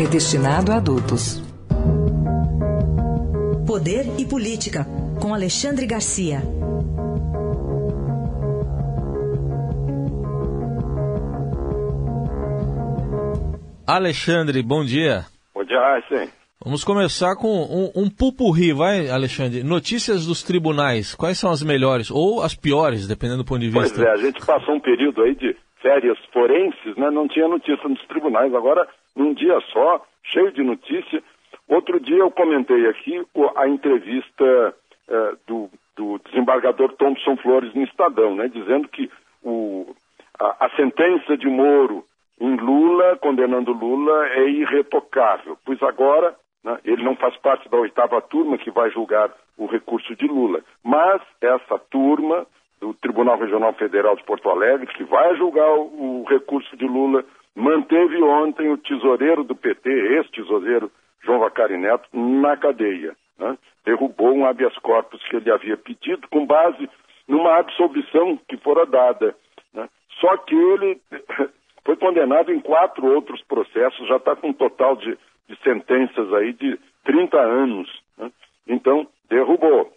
é de destinado a adultos. Poder e Política, com Alexandre Garcia. Alexandre, bom dia. Bom dia, sim. Vamos começar com um, um pupurri, vai, Alexandre? Notícias dos tribunais, quais são as melhores ou as piores, dependendo do ponto de vista? Pois é, a gente passou um período aí de férias forenses, né? Não tinha notícia nos tribunais. Agora, num dia só, cheio de notícia. Outro dia eu comentei aqui a entrevista eh, do, do, desembargador Thompson Flores no Estadão, né, dizendo que o, a, a, sentença de Moro em Lula, condenando Lula, é irretocável, pois agora né, ele não faz parte da oitava turma que vai julgar o recurso de Lula, mas essa turma do Tribunal Regional Federal de Porto Alegre, que vai julgar o, o recurso de Lula, manteve ontem o tesoureiro do PT, ex-tesoureiro João Vacari Neto, na cadeia. Né? Derrubou um habeas corpus que ele havia pedido com base numa absolvição que fora dada. Né? Só que ele foi condenado em quatro outros processos, já está com um total de, de, sentenças aí de 30 anos. Né? Então, derrubou.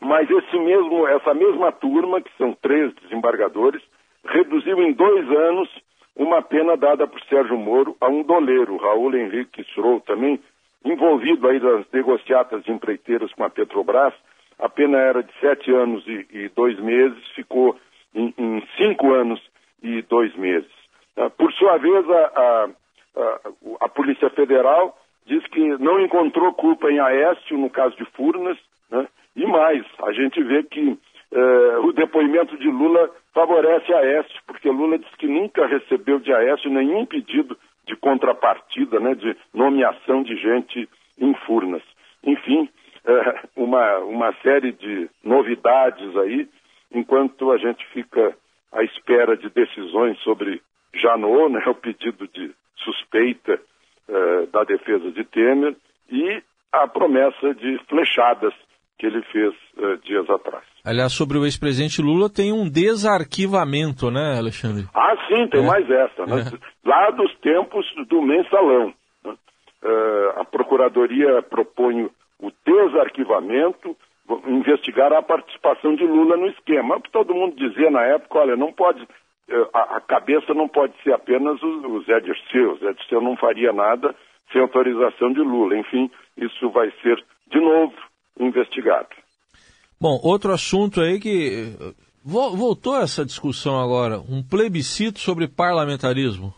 Mas esse mesmo, essa mesma turma, que são três desembargadores, reduziu em dois anos uma pena dada por Sérgio Moro a um doleiro, Raul Henrique Stroll, também envolvido aí nas negociatas de empreiteiras com a Petrobras. A pena era de sete anos e, e dois meses, ficou em, em, cinco anos e dois meses. Ah, por sua vez, a, a, a, a, Polícia Federal diz que não encontrou culpa em Aécio, no caso de Furnas, né? e mais, a gente vê que eh, o depoimento de Lula favorece a Aécio, porque Lula diz que nunca recebeu de Aécio nenhum pedido de contrapartida, né, de nomeação de gente em Furnas. Enfim, eh, uma, uma série de novidades aí, enquanto a gente fica à espera de decisões sobre Janot, né, o pedido de suspeita eh, da defesa de Temer, e a promessa de flechadas que ele fez uh, dias atrás. Aliás, sobre o ex-presidente Lula tem um desarquivamento, né, Alexandre? Ah, sim, tem é. mais essa. Né? É. Lá dos tempos do mensalão. Né? Uh, a Procuradoria propõe o desarquivamento, investigar a participação de Lula no esquema. Todo mundo dizia na época, olha, não pode, uh, a, a, cabeça não pode ser apenas o, o Zé Dirceu. O Zé Dirceu não faria nada sem autorização de Lula. Enfim, isso vai ser, de novo, investigado. Bom, outro assunto aí que voltou essa discussão agora, um plebiscito sobre parlamentarismo.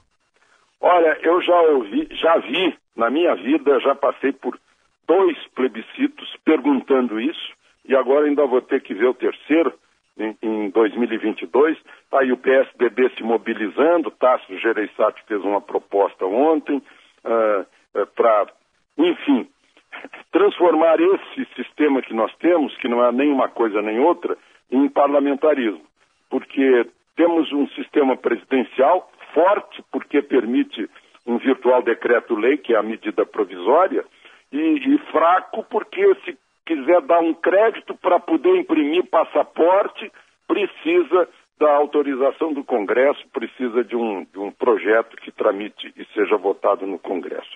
Olha, eu já ouvi, já vi na minha vida, já passei por dois plebiscitos perguntando isso e agora ainda vou ter que ver o terceiro em, em 2022. Tá aí o PSDB se mobilizando, Tasso Gereissati fez uma proposta ontem uh, uh, para, enfim, transformar esse sistema que nós temos, que não é nem uma coisa nem outra, em parlamentarismo. Porque temos um sistema presidencial forte, porque permite um virtual decreto-lei, que é a medida provisória, e, e fraco, porque se quiser dar um crédito para poder imprimir passaporte, precisa da autorização do Congresso, precisa de um, de um projeto que tramite e seja votado no Congresso.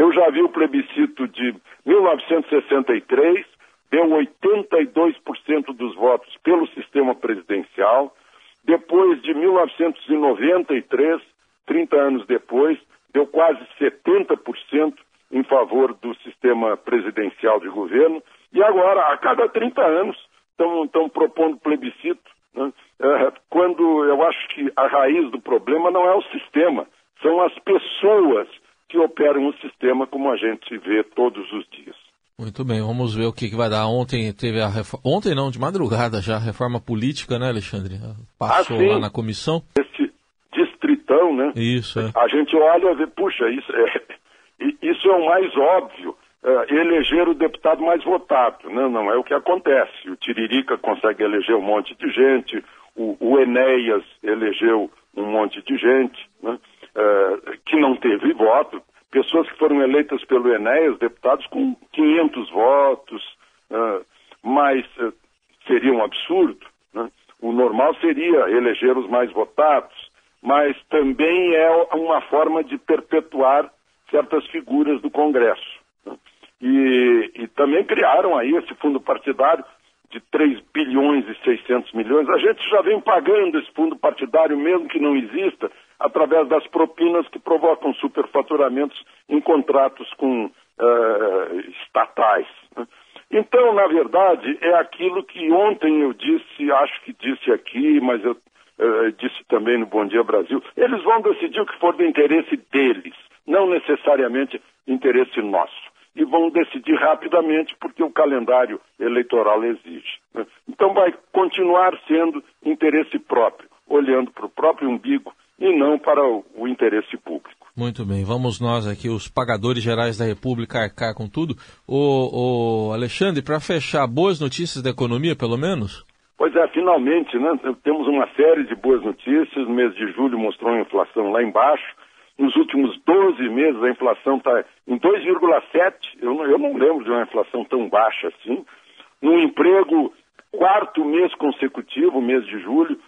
Eu já vi o plebiscito de 1963, deu 82% dos votos pelo sistema presidencial. Depois de 1993, 30 anos depois, deu quase 70% em favor do sistema presidencial de governo. E agora, a cada 30 anos, estão propondo plebiscito. Né? É, quando eu acho que a raiz do problema não é o sistema, são as pessoas que operam o sistema como a gente vê todos os dias. Muito bem, vamos ver o que, que vai dar. Ontem teve a reforma. Ontem não, de madrugada já, a reforma política, né, Alexandre? Passou ah, lá na comissão. Esse distritão, né? Isso, é. A gente olha e vê, puxa, isso é, mais óbvio uh, eleger o deputado mais votado. Né? Não é o que acontece. O Tiririca consegue eleger um monte de gente, o, o Enéas elegeu um monte de gente né? Uh, que não teve voto. Pessoas que foram eleitas pelo Enéas, deputados com 500 votos, uh, mas seria um absurdo. Né? O normal seria eleger os mais votados, mas também é uma forma de perpetuar certas figuras do Congresso. E, e também criaram aí esse fundo partidário de 3 bilhões e 600 milhões. A gente já vem pagando esse fundo partidário, mesmo que não exista, através das propinas que provocam superfaturamentos em contratos com uh, estatais. Né? Então, na verdade, é aquilo que ontem eu disse, acho que disse aqui, mas eu uh, disse também no Bom Dia Brasil. Eles vão decidir o que for do interesse deles, não necessariamente interesse nosso e vão decidir rapidamente porque o calendário eleitoral exige. Né? Então vai continuar sendo interesse próprio, olhando para o próprio umbigo e não para o, o, interesse público. Muito bem, vamos nós aqui, os pagadores gerais da República, arcar com tudo. O, o Alexandre, para fechar, boas notícias da economia, pelo menos? Pois é, finalmente, né? Temos uma série de boas notícias. O mês de julho mostrou a inflação lá embaixo nos últimos 12 meses a inflação está em 2,7. Eu, não, eu não lembro de uma inflação tão baixa assim. No emprego, quarto mês consecutivo, mês de julho,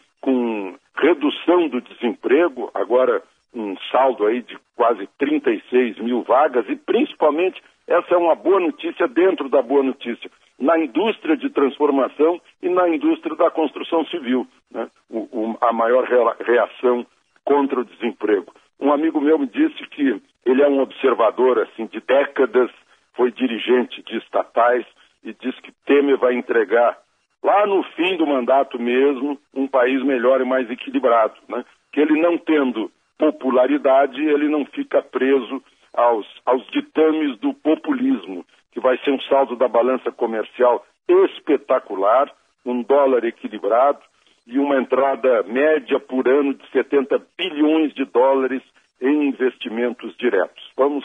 redução do desemprego, agora um saldo aí de quase 36 mil vagas, e principalmente essa é uma boa notícia dentro da boa notícia, na indústria de transformação e na indústria da construção civil, né? o, o, a maior reação contra o desemprego. Um amigo meu me disse que ele é um observador assim de décadas, foi dirigente de estatais e diz que Temer vai entregar lá no fim do mandato mesmo um país melhor e mais equilibrado, né? Que ele não tendo popularidade, ele não fica preso aos, aos ditames do populismo, que vai ser um saldo da balança comercial espetacular, um dólar equilibrado, e uma entrada média por ano de 70 bilhões de dólares em investimentos diretos. Vamos,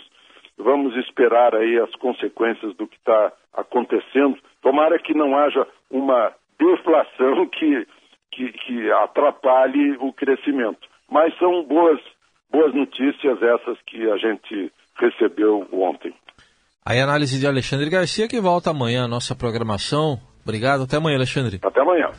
vamos esperar aí as consequências do que está acontecendo. Tomara que não haja uma deflação que, que, que atrapalhe o crescimento. Mas são boas, boas notícias essas que a gente recebeu ontem. Aí a análise de Alexandre Garcia que volta amanhã à nossa programação. Obrigado, até amanhã, Alexandre. Até amanhã.